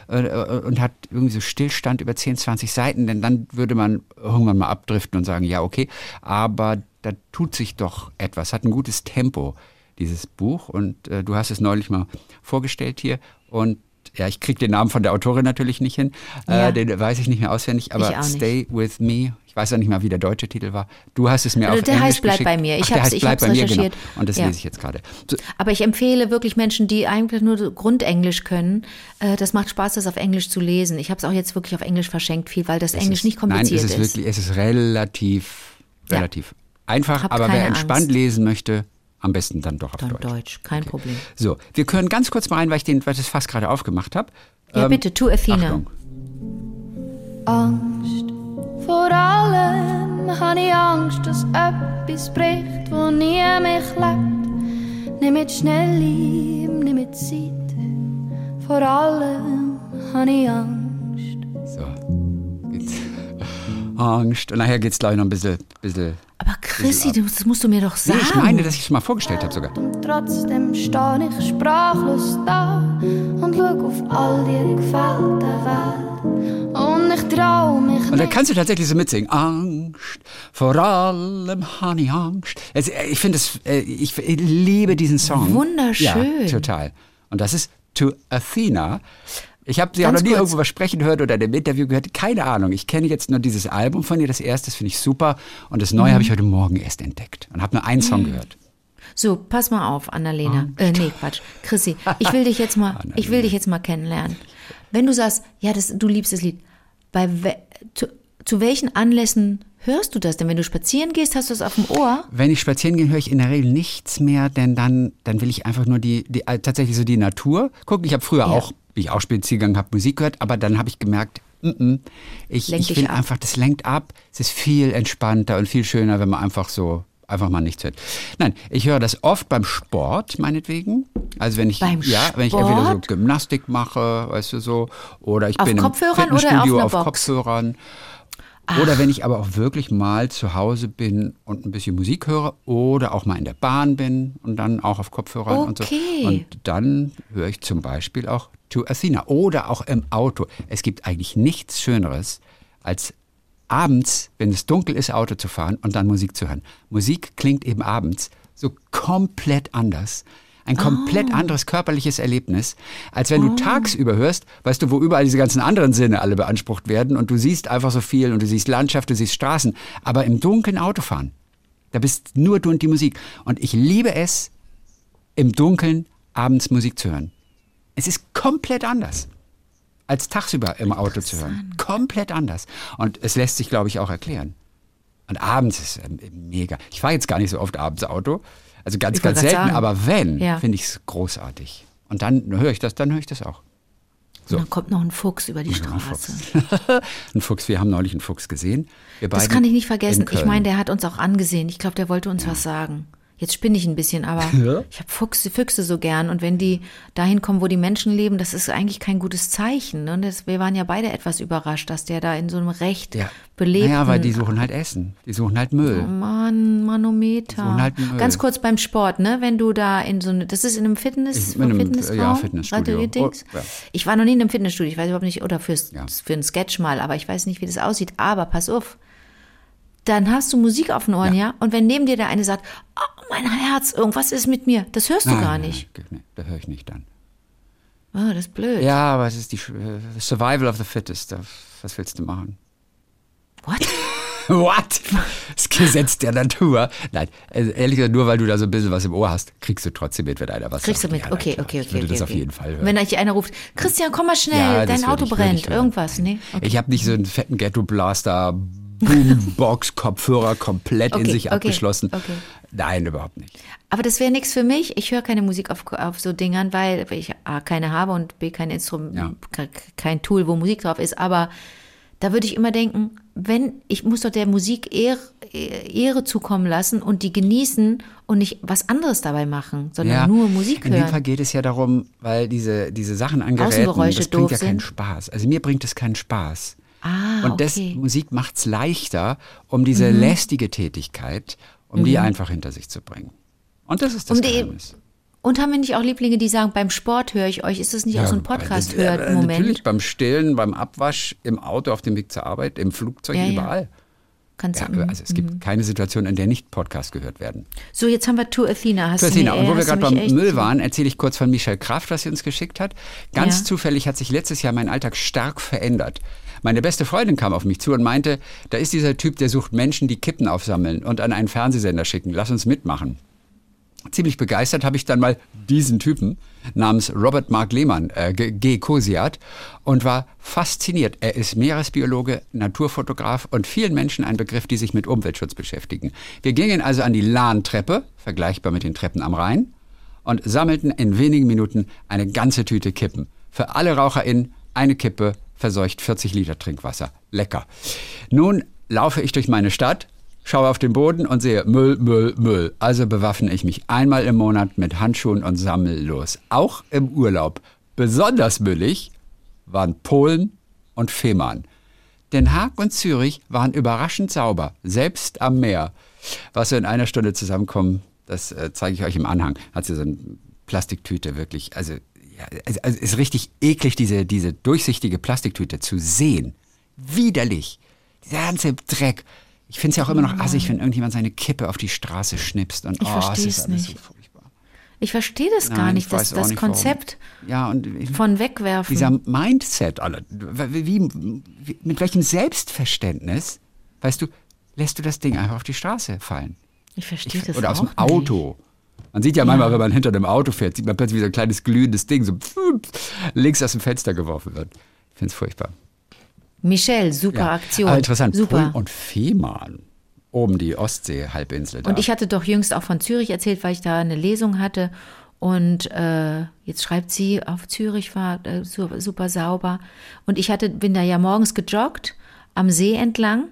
äh, äh, und hat irgendwie so Stillstand über 10, 20 Seiten, denn dann würde man irgendwann mal abdriften und sagen, ja, okay, aber da tut sich doch etwas, hat ein gutes Tempo, dieses Buch. Und äh, du hast es neulich mal vorgestellt hier und ja, ich kriege den Namen von der Autorin natürlich nicht hin, Ja. äh, den weiß ich nicht mehr auswendig, aber. Stay With Me, ich weiß auch nicht mal, wie der deutsche Titel war. Du hast es mir Also auf der Englisch heißt Bleib geschickt. bei mir. Ich bei mir, genau. recherchiert. Und das Ja. lese ich jetzt gerade. So, Aber ich empfehle wirklich Menschen, die eigentlich nur Grundenglisch können. Äh, das macht Spaß, das auf Englisch zu lesen. Ich habe es auch jetzt wirklich auf Englisch verschenkt, viel, weil das Es Englisch ist, nicht kompliziert nein, es ist. Wirklich, es ist relativ, Ja. relativ einfach, Habt aber wer entspannt Angst. lesen möchte, am besten dann doch auf Dann Deutsch. Deutsch, kein Problem. So, wir können ganz kurz mal rein, weil ich, den, weil ich das fast gerade aufgemacht habe. Ja, bitte, to Athena. Achtung. Angst. Vor allem habe ich Angst, dass etwas bricht, wo nie mich lebt. Nimm mit schnell ihm, nimm mit Zeit. Vor allem habe ich Angst. So. Angst. Und nachher geht es, glaube ich, noch ein bisschen. bisschen Aber Chrissy, das musst du mir doch nee, sagen. ich meine, dass ich es mal vorgestellt habe sogar. Und trotzdem stehe ich sprachlos da und schau auf all die gefällte Welt. Trau mich Und dann kannst du tatsächlich so mitsingen. Angst, vor allem habe ich Angst. Also, äh, ich finde es, äh, ich, liebe diesen Song. Wunderschön. Ja, total. Und das ist To Athena. Ich habe sie auch Ganz noch nie kurz. irgendwo was sprechen gehört oder in einem Interview gehört. Keine Ahnung. Ich kenne jetzt nur dieses Album von ihr. Das erste, das finde ich super. Und das Mhm. neue habe ich heute Morgen erst entdeckt. Und habe nur einen Song gehört. So, pass mal auf, Annalena. Äh, nee, Quatsch. Chrissy, ich will dich jetzt mal, ich will dich jetzt mal kennenlernen. Wenn du sagst, ja, das, du liebst das Lied, bei zu, zu welchen Anlässen hörst du das denn? Wenn du spazieren gehst, hast du es auf dem Ohr? Wenn ich spazieren gehe, höre ich in der Regel nichts mehr, denn dann, dann will ich einfach nur die, die äh, tatsächlich so die Natur gucken. Ich habe früher auch, wie ich auch spazieren gegangen habe, Musik gehört, aber dann habe ich gemerkt, mm -mm, ich, ich will ab. einfach, das lenkt ab. Es ist viel entspannter und viel schöner, wenn man einfach so einfach mal nichts hört. Nein, ich höre das oft beim Sport, meinetwegen. Also wenn ich Beim ja, wenn ich entweder so? Gymnastik mache, weißt du so, oder ich Auf bin Kopfhörern im oder auf Fitnessstudio auf Box? Kopfhörern. Oder wenn ich aber auch wirklich mal zu Hause bin und ein bisschen Musik höre oder auch mal in der Bahn bin und dann auch auf Kopfhörern und so. Okay. Und dann höre ich zum Beispiel auch To Athena oder auch im Auto. Es gibt eigentlich nichts Schöneres, als abends, wenn es dunkel ist, Auto zu fahren und dann Musik zu hören. Musik klingt eben abends so komplett anders. Ein komplett Ah. anderes körperliches Erlebnis, als wenn du tagsüber hörst, weißt du, wo überall diese ganzen anderen Sinne alle beansprucht werden und du siehst einfach so viel und du siehst Landschaft, du siehst Straßen, aber im dunklen Autofahren, da bist nur du und die Musik. Und ich liebe es, im Dunkeln abends Musik zu hören. Es ist komplett anders, als tagsüber im Auto zu hören. Komplett anders. Und es lässt sich, glaube ich, auch erklären. Und abends ist es mega. Ich fahre jetzt gar nicht so oft abends Auto. Also ganz, ganz selten, sagen. aber wenn, Ja. finde ich es großartig. Und dann höre ich das, dann höre ich das auch. So. Und dann kommt noch ein Fuchs über die Ein Straße. Fuchs. ein Fuchs, wir haben neulich einen Fuchs gesehen. Das kann ich nicht vergessen. Ich meine, der hat uns auch angesehen. Ich glaube, der wollte uns was sagen. Jetzt spinne ich ein bisschen, aber Ja? ich habe Füchse, Füchse so gern. Und wenn die dahin kommen, wo die Menschen leben, das ist eigentlich kein gutes Zeichen. Ne? Und das, wir waren ja beide etwas überrascht, dass der da in so einem recht ja. belebten... Naja, weil die suchen halt Essen. Die suchen halt Müll. Mann, Manometer. Halt Müll. Ganz kurz beim Sport, ne? Wenn du da in so eine, das ist in einem Fitness, Ich- in einem, Fitnessraum, ja, Fitnessstudio. Oh, ja. Ich war noch nie in einem Fitnessstudio, ich weiß überhaupt nicht, oder fürs, Ja. für einen Sketch mal, aber ich weiß nicht, wie das aussieht. Aber pass auf, dann hast du Musik auf den Ohren, ja? Ja. Und wenn neben dir der eine sagt, oh, mein Herz, irgendwas ist mit mir, das hörst du Nein, gar nein, nicht. nein, nee, da höre ich nicht dann. Oh, das ist blöd. Ja, aber es ist die äh, Survival of the Fittest. Was willst du machen? What? What? Das Gesetz der Natur. Nein, also ehrlich gesagt, nur weil du da so ein bisschen was im Ohr hast, kriegst du trotzdem mit, wenn einer was Kriegst sagt. du mit? Ja, okay, okay, okay. Ich würde okay, das okay. auf jeden Fall hören. Wenn euch einer ruft, Christian, komm mal schnell, Ja, das dein Auto ich- brennt, irgendwas, nee? Okay. Ich habe nicht so einen fetten Ghetto-Blaster, Boombox, Kopfhörer komplett in Okay, sich okay, abgeschlossen. okay. Nein, überhaupt nicht. Aber das wäre nichts für mich. Ich höre keine Musik auf, auf so Dingern, weil ich A, keine habe und B, kein Instrument, Ja. ke- kein Tool, wo Musik drauf ist. Aber da würde ich immer denken, wenn, ich muss doch der Musik Ehre, Ehre zukommen lassen und die genießen und nicht was anderes dabei machen, sondern nur Musik In dem Fall hören. geht es ja darum, weil diese, diese Sachen an Geräten, das bringt ja keinen sind. Spaß. Also mir bringt es keinen Spaß. Ah, Und das, okay. Mhm. Musik macht es leichter, um diese lästige Tätigkeit, um die einfach hinter sich zu bringen. Und das ist das Um Geheimnis. Und haben wir nicht auch Lieblinge, die sagen, beim Sport höre ich euch? Ist das nicht auch so ein das- äh, Podcast-Hört-Moment? Natürlich beim Stillen, beim Abwasch, im Auto, auf dem Weg zur Arbeit, im Flugzeug, Ja, ja. Kannst Ja, du, also es gibt keine Situation, in der nicht Podcast gehört werden. So, jetzt haben wir To Athena. Hast du mir, und wo äh, wir gerade beim Müll waren, erzähle ich kurz von Michelle Kraft, was sie uns geschickt hat. Ganz Ja. zufällig hat sich letztes Jahr mein Alltag stark verändert. Meine beste Freundin kam auf mich zu und meinte, da ist dieser Typ, der sucht Menschen, die Kippen aufsammeln und an einen Fernsehsender schicken. Lass uns mitmachen. Ziemlich begeistert habe ich dann mal diesen Typen namens Robert Mark Lehmann, äh, G. Kosiat, und war fasziniert. Er ist Meeresbiologe, Naturfotograf und vielen Menschen ein Begriff, die sich mit Umweltschutz beschäftigen. Wir gingen also an die Lahntreppe, vergleichbar mit den Treppen am Rhein, und sammelten in wenigen Minuten eine ganze Tüte Kippen. Für alle RaucherInnen eine Kippe verseucht 40 Liter Trinkwasser. Lecker. Nun laufe ich durch meine Stadt, schaue auf den Boden und sehe Müll, Müll, Müll. Also bewaffne ich mich einmal im Monat mit Handschuhen und sammel los. Auch im Urlaub. Besonders müllig waren Polen und Fehmarn. Den Haag und Zürich waren überraschend sauber, selbst am Meer. Was wir in einer Stunde zusammenkommen, das äh, zeige ich euch im Anhang. Hat sie so eine Plastiktüte wirklich, also, ja, also, also ist richtig eklig, diese, diese durchsichtige Plastiktüte zu sehen. Widerlich. Dieser ganze Dreck. Ich finde es ja auch immer noch assig, wenn irgendjemand seine Kippe auf die Straße schnipst. Und, Ich oh, es ist alles nicht. so furchtbar. Ich verstehe das gar Nein, nicht, ich das, das nicht. Konzept Ja, und ich- von Wegwerfen. dieser Mindset, Alter, wie, wie, mit welchem Selbstverständnis, weißt du, lässt du das Ding einfach auf die Straße fallen? ich verstehe das Oder aus dem Auto. Man sieht ja manchmal, wenn man hinter einem Auto fährt, sieht man plötzlich wie so ein kleines glühendes Ding so links aus dem Fenster geworfen wird. Ich finde es furchtbar. Michelle, super Aktion. Aber interessant, Super. Polen und Fehmarn. Oben die Ostsee-Halbinsel. Und ich hatte doch jüngst auch von Zürich erzählt, weil ich da eine Lesung hatte. Und äh, jetzt schreibt sie, auf Zürich war äh, su- super sauber. Und ich hatte, bin da ja morgens gejoggt am See entlang.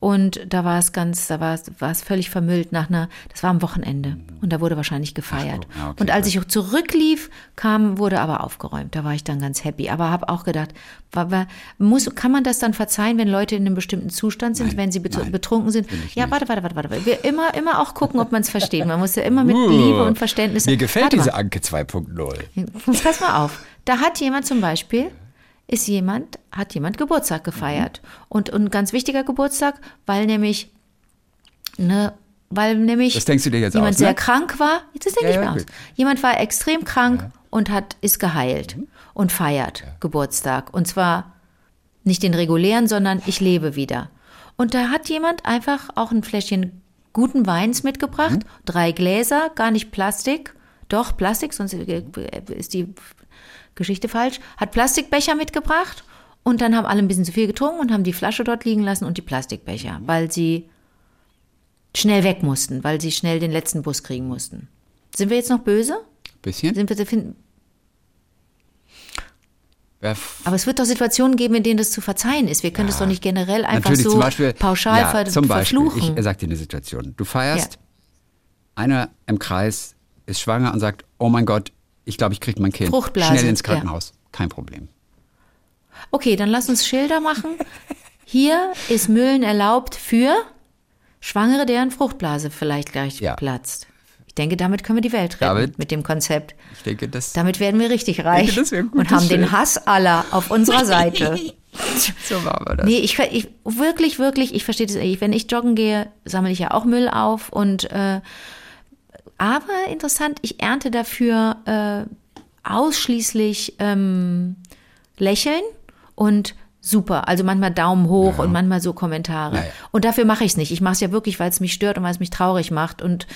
Und da war es ganz, da war es, war es völlig vermüllt nach einer, das war am Wochenende. Und da wurde wahrscheinlich gefeiert. So, okay, und als ich zurücklief, kam, wurde aber aufgeräumt. Da war ich dann ganz happy. Aber habe auch gedacht, war, war, muss, kann man das dann verzeihen, wenn Leute in einem bestimmten Zustand sind, Nein, wenn sie nein, betrunken sind? Ja, warte, warte, warte, warte. Wir immer, immer auch gucken, ob man es versteht. Man muss ja immer mit Liebe und Verständnis. Mir gefällt Warte diese mal. Anke 2.0. Jetzt pass mal auf. Da hat jemand zum Beispiel, ist jemand, hat jemand Geburtstag gefeiert. Und, und ein ganz wichtiger Geburtstag, weil nämlich, ne, weil nämlich Das denkst du dir jetzt jemand aus, ne? sehr krank war. Jetzt denke Ja, ich ja, mir aus. gut. Jemand war extrem krank und hat, ist geheilt Mhm. und feiert Geburtstag. Und zwar nicht den regulären, sondern ich lebe wieder. Und da hat jemand einfach auch ein Fläschchen guten Weins mitgebracht, Mhm. drei Gläser, gar nicht Plastik, doch Plastik, sonst ist die Geschichte falsch, hat Plastikbecher mitgebracht und dann haben alle ein bisschen zu viel getrunken und haben die Flasche dort liegen lassen und die Plastikbecher, weil sie schnell weg mussten, weil sie schnell den letzten Bus kriegen mussten. Sind wir jetzt noch böse? Bisschen? Sind wir, finden, Wer f- aber es wird doch Situationen geben, in denen das zu verzeihen ist. Wir können das doch nicht generell einfach so zum Beispiel, pauschal ja, ver zum Beispiel, verfluchen. Ich sag dir eine Situation. Du feierst, Ja. einer im Kreis ist schwanger und sagt, oh mein Gott, ich glaube, ich krieg mein Kind. Schnell ins ja. Krankenhaus. Kein Problem. Okay, dann lass uns Schilder machen. Hier ist Müllen erlaubt für Schwangere, deren Fruchtblase vielleicht gleich Ja. platzt. Ich denke, damit können wir die Welt retten Damit- mit dem Konzept. Ich denke, das Damit werden wir richtig reich ein und haben den Schild. Hass aller auf unserer Seite. so machen wir das. Nee, ich, ich wirklich, wirklich, ich verstehe das. Wenn ich joggen gehe, sammle ich ja auch Müll auf und äh, aber interessant, ich ernte dafür äh, ausschließlich ähm, Lächeln und super. Also manchmal Daumen hoch Ja. und manchmal so Kommentare. Ja, ja. Und dafür mache ich es nicht. Ich mache es ja wirklich, weil es mich stört und weil es mich traurig macht und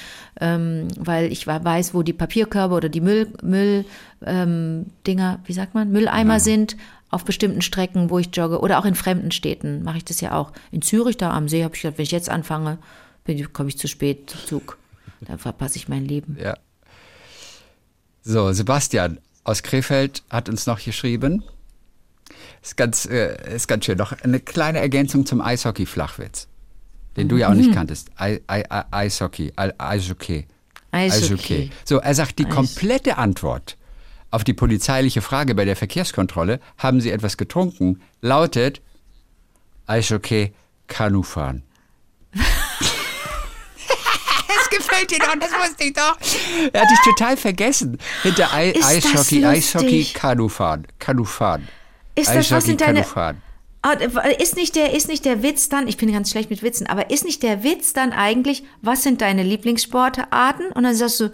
ähm, weil ich weiß, wo die Papierkörbe oder die Müll, Müll ähm, Dinger, wie sagt man, Mülleimer sind auf bestimmten Strecken, wo ich jogge oder auch in fremden Städten mache ich das ja auch. In Zürich da am See habe ich gedacht, wenn ich jetzt anfange, komme ich zu spät zum Zug. Da verpasse ich mein Leben. Ja. So, Sebastian aus Krefeld hat uns noch geschrieben. Ist ganz, äh, ist ganz schön. Noch eine kleine Ergänzung zum Eishockey-Flachwitz, den du ja auch nicht Mhm. kanntest. Ei- Ei- Ei- Eishockey, Ei- Eishockey. Eishockey. So, er sagt, die komplette Antwort auf die polizeiliche Frage bei der Verkehrskontrolle, haben Sie etwas getrunken, lautet Eishockey, Kanu fahren. Das gefällt dir doch, das wusste ich doch. Er hat dich total vergessen. Hinter Ei Ist Eishockey? Eishockey, Kanu fahren. Kanu fahren. Ist das, was Eishockey, sind deine, Kanu fahren. Ah, Ist nicht, der, ist nicht der Witz dann, ich bin ganz schlecht mit Witzen, aber ist nicht der Witz dann eigentlich, was sind deine Lieblingssportarten? Und dann sagst du,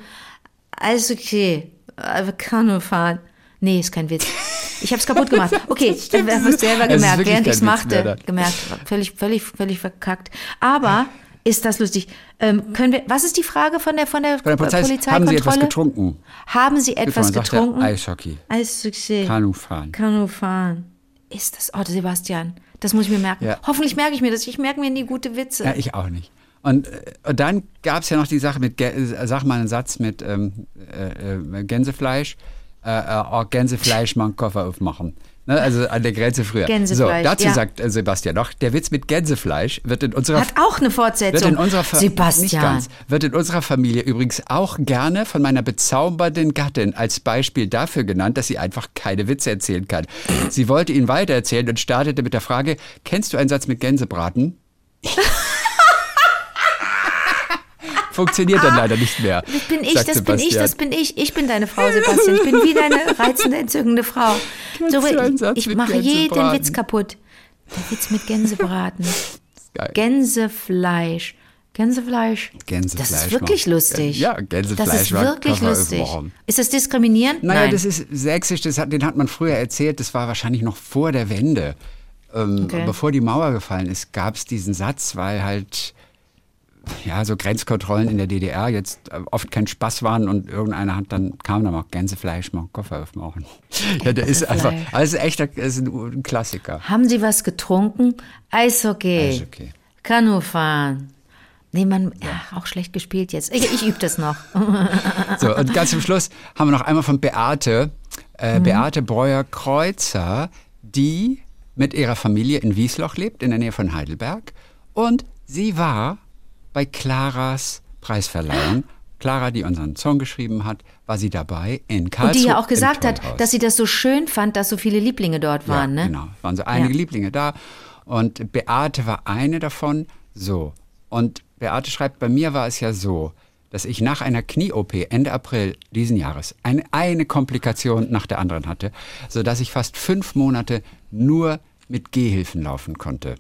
alles okay, aber Kanu fahren. Nee, ist kein Witz. Ich hab's kaputt gemacht. Okay, ich habe es selber Es gemerkt, während Witz mehr machte. dann. Gemerkt, völlig, völlig, völlig verkackt. Aber ist das lustig? Ähm, können wir, was ist die Frage von der, von der, Von der Polizei Polizeikontrolle? haben Sie etwas getrunken? Haben Sie etwas er, getrunken? Eishockey, Eishockey. Kanu fahren. Kanu fahren. Ist das, oh, Sebastian, das muss ich mir merken. Ja. Hoffentlich merke ich mir das. Ich merke mir nie gute Witze. Ja, ich auch nicht. Und, äh, und dann gab es ja noch die Sache mit, äh, sag mal einen Satz mit ähm, äh, äh, Gänsefleisch. Äh, äh, oh, Gänsefleisch, mal einen Koffer aufmachen. Ne, also an der Grenze früher. Gänsefleisch, so, dazu ja. sagt äh, Sebastian noch, der Witz mit Gänsefleisch wird in unserer Hat auch eine wird Fortsetzung. in unserer Fa- nicht Sebastian. ganz, wird in unserer Familie übrigens auch gerne von meiner bezaubernden Gattin als Beispiel dafür genannt, dass sie einfach keine Witze erzählen kann. Sie wollte ihn weitererzählen und startete mit der Frage: Kennst du einen Satz mit Gänsebraten? Funktioniert dann leider nicht mehr. Das bin ich, das bin ich, Sebastian. das bin ich. Ich bin deine Frau, Sebastian. Ich bin wie deine reizende, entzückende Frau. Satz ich mit mache jeden? Witz kaputt. Der Witz mit Gänsebraten. Geil. Gänsefleisch. Gänsefleisch. Gänsefleisch Das ist wirklich mal. lustig. Ja, Gänsefleisch Das ist wirklich lustig. Ist das diskriminierend? Naja, Nein. das ist sächsisch, das hat, den hat man früher erzählt, das war wahrscheinlich noch vor der Wende. Ähm, Okay. Bevor die Mauer gefallen ist, gab es diesen Satz, weil halt ja, so Grenzkontrollen in der DDR jetzt äh, oft kein Spaß waren und irgendeiner hat dann, kam dann mal Gänsefleisch, mal Koffer aufmachen. Ja, der ist einfach, also echt, ist ein, Klassiker. Haben Sie was getrunken? Eishockey. Eishockey. Kanu fahren. Nee, man, ja, auch schlecht gespielt jetzt. Ich, ich übe das noch. So, und ganz zum Schluss haben wir noch einmal von Beate, äh, Mhm. Beate Breuer-Kreuzer, die mit ihrer Familie in Wiesloch lebt, in der Nähe von Heidelberg. Und sie war bei Claras Preisverleihung. Clara, die unseren Song geschrieben hat, war sie dabei in Karlsruhe. Und die ja auch gesagt hat, dass sie das so schön fand, dass so viele Lieblinge dort waren, ja, ne? Genau, waren so einige Ja. Lieblinge da. Und Beate war eine davon. So. Und Beate schreibt, bei mir war es ja so, dass ich nach einer Knie-OP Ende April diesen Jahres eine, eine Komplikation nach der anderen hatte, sodass ich fast fünf Monate nur mit Gehhilfen laufen konnte.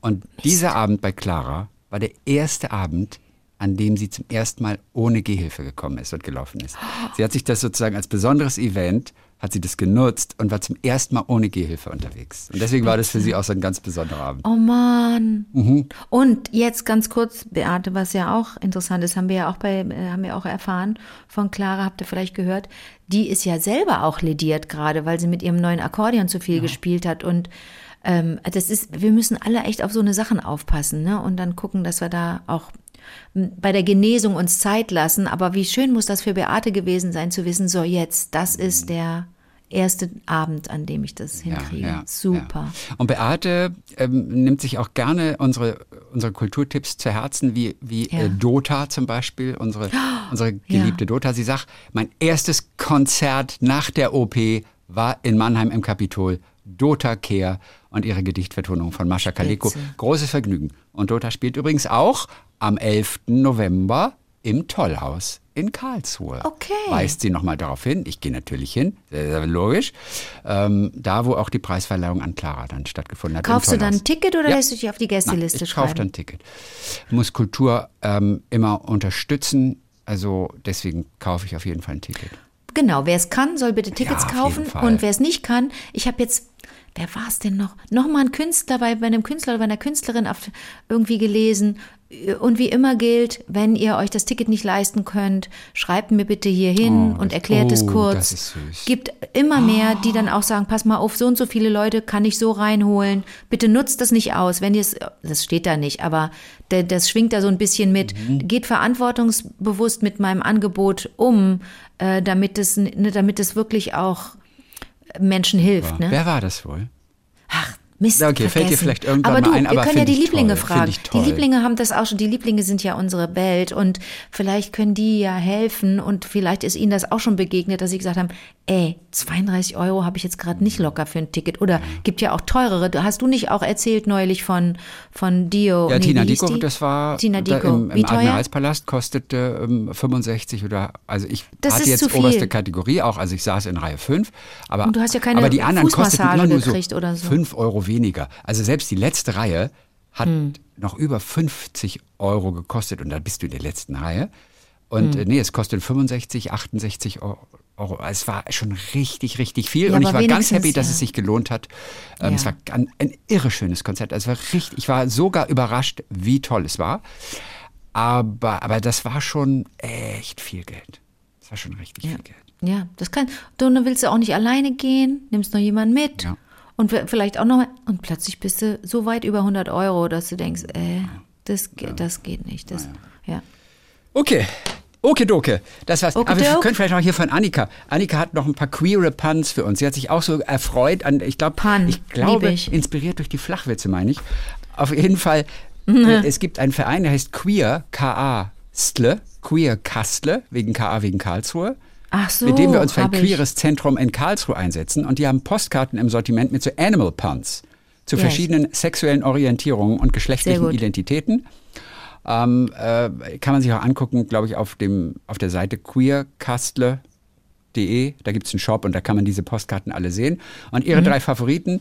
Und dieser Abend bei Clara war der erste Abend, an dem sie zum ersten Mal ohne Gehhilfe gekommen ist und gelaufen ist. Sie hat sich das sozusagen als besonderes Event, hat sie das genutzt und war zum ersten Mal ohne Gehhilfe unterwegs. Und deswegen war das für sie auch so ein ganz besonderer Abend. Oh Mann. Mhm. Und jetzt ganz kurz, Beate, was ja auch interessant ist, haben wir ja auch bei, äh, haben wir auch erfahren von Clara, habt ihr vielleicht gehört, die ist ja selber auch lediert gerade, weil sie mit ihrem neuen Akkordeon zu viel gespielt hat und ähm, das ist, wir müssen alle echt auf so eine Sachen aufpassen, ne? Und dann gucken, dass wir da auch bei der Genesung uns Zeit lassen. Aber wie schön muss das für Beate gewesen sein, zu wissen, so jetzt, das ist der erste Abend, an dem ich das hinkriege. Super. ja. Und Beate ähm, nimmt sich auch gerne unsere, unsere Kulturtipps zu Herzen, wie, wie Ja. äh, Dota zum Beispiel, unsere, unsere geliebte Dota. Sie sagt, mein erstes Konzert nach der OP war in Mannheim im Kapitol. Dota Kehr und ihre Gedichtvertonung von Mascha Kaleko. Großes Vergnügen. Und Dota spielt übrigens auch am 11. November im Tollhaus in Karlsruhe. Okay. Weist sie nochmal darauf hin. Ich gehe natürlich hin, sehr, sehr logisch. Ähm, da, wo auch die Preisverleihung an Clara dann stattgefunden hat. Kaufst du dann ein Ticket oder Ja. lässt du dich auf die Nein, Gästeliste ich kaufe schreiben? dann ein Ticket. Muss Kultur ähm, immer unterstützen. Also deswegen kaufe ich auf jeden Fall ein Ticket. Genau, wer es kann, soll bitte Tickets Ja, kaufen. Und wer es nicht kann, ich habe jetzt, wer war es denn noch? Nochmal ein Künstler bei, bei einem Künstler oder bei einer Künstlerin auf, irgendwie gelesen. Und wie immer gilt, wenn ihr euch das Ticket nicht leisten könnt, schreibt mir bitte hier hin Oh, und erklärt oh, es kurz. Gibt immer mehr, die dann auch sagen, pass mal auf, so und so viele Leute kann ich so reinholen. Bitte nutzt das nicht aus, wenn ihr es, das steht da nicht, aber das schwingt da so ein bisschen mit. Mhm. Geht verantwortungsbewusst mit meinem Angebot um, äh, damit es, ne, damit es wirklich auch Menschen hilft. Ne? Wer war das wohl? Ach, Mist. Ja, okay, fällt dir vergessen. vielleicht irgendwann aber mal du, ein, wir aber können ja die Lieblinge toll, fragen. Die. Lieblinge haben das auch schon. Die Lieblinge sind ja unsere Welt und vielleicht können die ja helfen und vielleicht ist ihnen das auch schon begegnet, dass sie gesagt haben, ey, 32 Euro habe ich jetzt gerade nicht locker für ein Ticket. Oder gibt ja auch teurere. Hast du nicht auch erzählt neulich von, von Dio? Ja, Nee, Tina die? das war Tina da Diko. im, im? Admiralspalast, kostete ähm, 65 oder, also ich Das hatte ist jetzt oberste Kategorie auch, also ich saß in Reihe 5, aber, Und du hast ja keine aber die anderen kosteten nur so gekriegt oder so. 5 Euro weniger. Also selbst die letzte Reihe hat Hm. noch über 50 Euro gekostet und dann bist du in der letzten Reihe. Und Hm. äh, nee, es kostet 65, 68 Euro. Euro. Es war schon richtig, richtig viel. Ja, und ich war ganz happy, dass ja. es sich gelohnt hat. Ähm, Ja. Es war ein, ein irre schönes Konzert. Also war richtig, ich war sogar überrascht, wie toll es war. Aber, aber das war schon echt viel Geld. Das war schon richtig viel Geld. Ja, das kann. Du willst du auch nicht alleine gehen, nimmst noch jemanden mit. Ja. Und vielleicht auch noch. Und plötzlich bist du so weit über 100 Euro, dass du denkst, äh, das, ge- das geht nicht. Das, ja. Okay. Okay, doke. Das war's. Aber wir Okidoke. können vielleicht noch hier von Annika. Annika hat noch ein paar queere Puns für uns. Sie hat sich auch so erfreut an, ich glaube, Pun, ich glaube, ich. inspiriert durch die Flachwitze, meine ich. Auf jeden Fall, äh, es gibt einen Verein, der heißt Queer, K-A, Stle, Queer Kastle, wegen K.A. wegen Karlsruhe. So. mit dem wir uns für ein hab ich. queeres Zentrum in Karlsruhe einsetzen. Und die haben Postkarten im Sortiment mit so Animal Puns zu Yes. verschiedenen sexuellen Orientierungen und geschlechtlichen. Identitäten. Ähm, äh, kann man sich auch angucken, glaube ich, auf, dem, auf der Seite queerkastle.de. Da gibt es einen Shop und da kann man diese Postkarten alle sehen. Und Mhm. ihre drei Favoriten,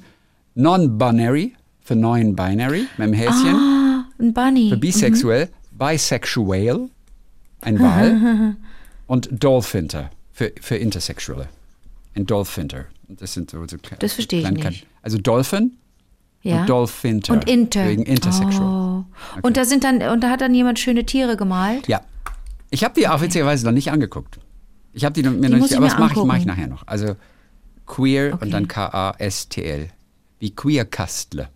Non-Binary für Non-Binary mit dem Häschen, Ah, ein Bunny. für bisexuell, Bisexual, ein Wal und Dolphinter für, für Intersexuelle. Ein Dolphinter. Das sind so, so Das verstehe ich nicht. Also Dolphin ja. und Dolphinter. Und Inter. Wegen Intersexual. Oh. Und da sind dann, und da hat dann jemand schöne Tiere gemalt. Ja. Ich habe die auch witzigerweise noch nicht angeguckt. Ich habe die noch- mir noch muss nicht, ich aber das mache ich, mach ich nachher noch. Also queer Okay. und dann K-A-S-T-L. Wie Queerkastle.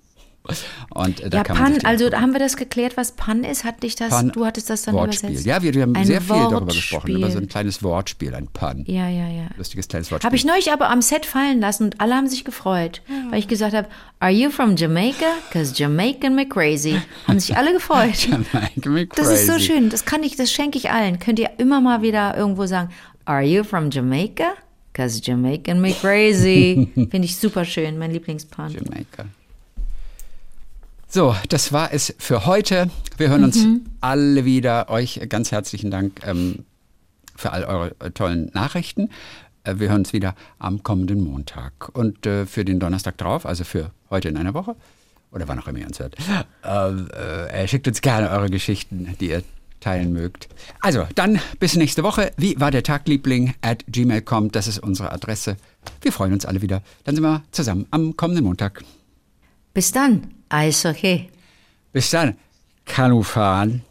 Und äh, da Ja, Pan, also haben wir das geklärt, was Pan ist? Hat dich das, Pun, du hattest das dann Wortspiel. übersetzt? Ja, wir, wir haben Ein sehr viel darüber gesprochen, Wortspiel. über so ein kleines Wortspiel, ein Pun. Ja, ja, ja. Lustiges kleines Wortspiel. Habe ich neulich aber am Set fallen lassen und alle haben sich gefreut, weil ich gesagt habe, Are you from Jamaica? Cause Jamaican me crazy. Haben sich alle gefreut. Make me Das ist so crazy. schön. Das kann ich, das schenke ich allen. Könnt ihr immer mal wieder irgendwo sagen, Are you from Jamaica? Cause Jamaican me crazy. Finde ich super schön, mein Lieblingspun. Jamaica. So, das war es für heute. Wir hören uns Mhm. alle wieder. Euch ganz herzlichen Dank ähm, für all eure äh, tollen Nachrichten. Äh, wir hören uns wieder am kommenden Montag. Und äh, für den Donnerstag drauf, also für heute in einer Woche, oder wann auch immer ihr uns hört, ähm, äh, schickt uns gerne eure Geschichten, die ihr teilen mögt. Also, dann bis nächste Woche. Wie war der Tag, Liebling? At gmail.com, das ist unsere Adresse. Wir freuen uns alle wieder. Dann sind wir zusammen am kommenden Montag. Bis dann. Eishockey. Bis dann. Kanu fahren.